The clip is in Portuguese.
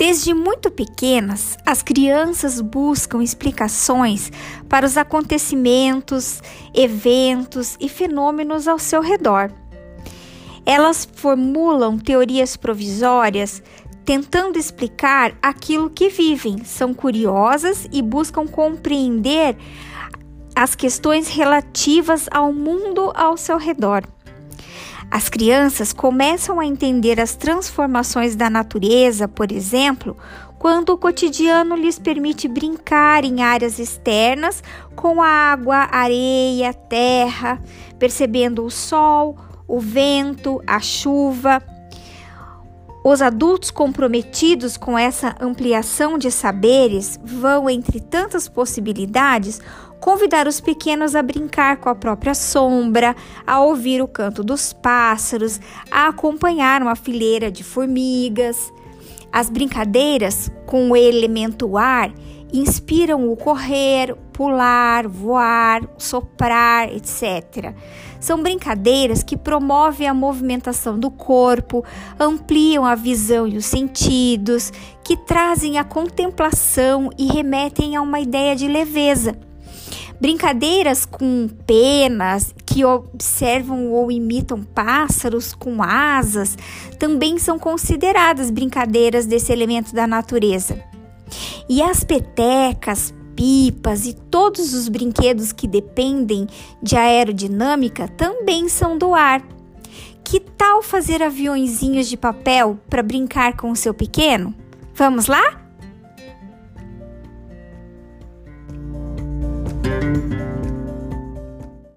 Desde muito pequenas, as crianças buscam explicações para os acontecimentos, eventos e fenômenos ao seu redor. Elas formulam teorias provisórias tentando explicar aquilo que vivem, são curiosas e buscam compreender as questões relativas ao mundo ao seu redor. As crianças começam a entender as transformações da natureza, por exemplo, quando o cotidiano lhes permite brincar em áreas externas com água, areia, terra, percebendo o sol, o vento, a chuva. Os adultos comprometidos com essa ampliação de saberes vão, entre tantas possibilidades, convidar os pequenos a brincar com a própria sombra, a ouvir o canto dos pássaros, a acompanhar uma fileira de formigas. As brincadeiras com o elemento ar inspiram o correr, pular, voar, soprar, etc. São brincadeiras que promovem a movimentação do corpo, ampliam a visão e os sentidos, que trazem a contemplação e remetem a uma ideia de leveza. Brincadeiras com penas que observam ou imitam pássaros com asas também são consideradas brincadeiras desse elemento da natureza. E as petecas, pipas e todos os brinquedos que dependem de aerodinâmica também são do ar. Que tal fazer aviõezinhos de papel para brincar com o seu pequeno? Vamos lá?